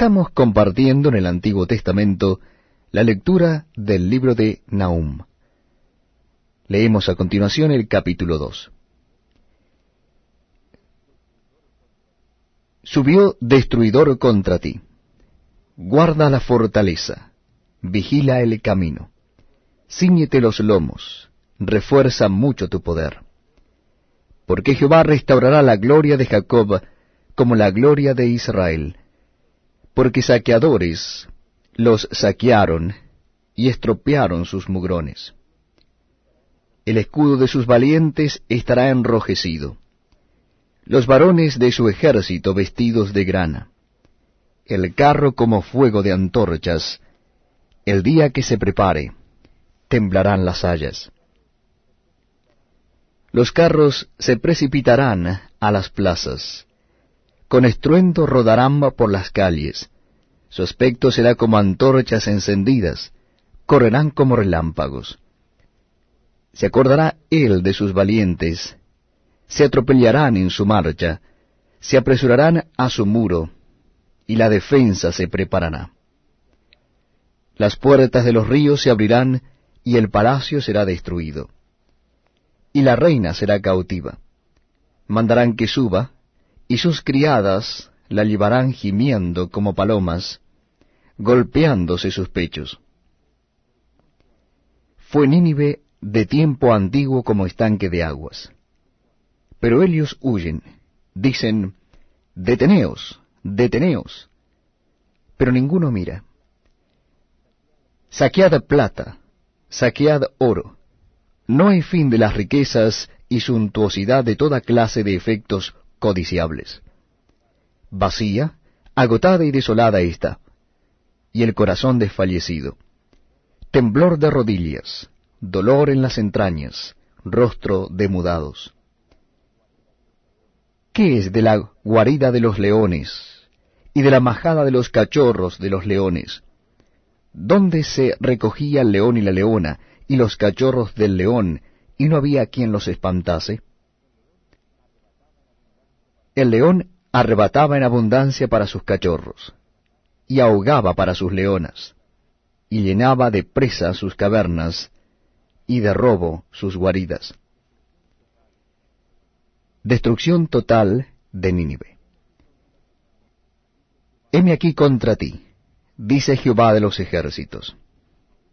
Estamos compartiendo en el Antiguo Testamento la lectura del libro de Nahum. Leemos a continuación el capítulo 2. Subió destruidor contra ti. Guarda la fortaleza, vigila el camino, ciñete los lomos, refuerza mucho tu poder. Porque Jehová restaurará la gloria de Jacob como la gloria de Israel porque saqueadores los saquearon y estropearon sus mugrones. El escudo de sus valientes estará enrojecido, los varones de su ejército vestidos de grana, el carro como fuego de antorchas, el día que se prepare, temblarán las hayas. Los carros se precipitarán a las plazas, con estruendo rodarán por las calles, su aspecto será como antorchas encendidas, correrán como relámpagos. Se acordará él de sus valientes, se atropellarán en su marcha, se apresurarán a su muro, y la defensa se preparará. Las puertas de los ríos se abrirán, y el palacio será destruido. Y la reina será cautiva. Mandarán que suba, y sus criadas la llevarán gimiendo como palomas, golpeándose sus pechos. Fue Nínive de tiempo antiguo como estanque de aguas. Pero ellos huyen, dicen, deteneos, deteneos. Pero ninguno mira. Saquead plata, saquead oro. No hay fin de las riquezas y suntuosidad de toda clase de efectos codiciables. Vacía, agotada y desolada está, y el corazón desfallecido. Temblor de rodillas, dolor en las entrañas, rostro de mudados. ¿Qué es de la guarida de los leones y de la majada de los cachorros de los leones? ¿Dónde se recogía el león y la leona y los cachorros del león y no había quien los espantase? El león arrebataba en abundancia para sus cachorros, y ahogaba para sus leonas, y llenaba de presa sus cavernas, y de robo sus guaridas. Destrucción total de Nínive. Heme aquí contra ti, dice Jehová de los ejércitos.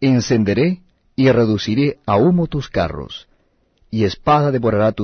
Encenderé y reduciré a humo tus carros, y espada devorará tus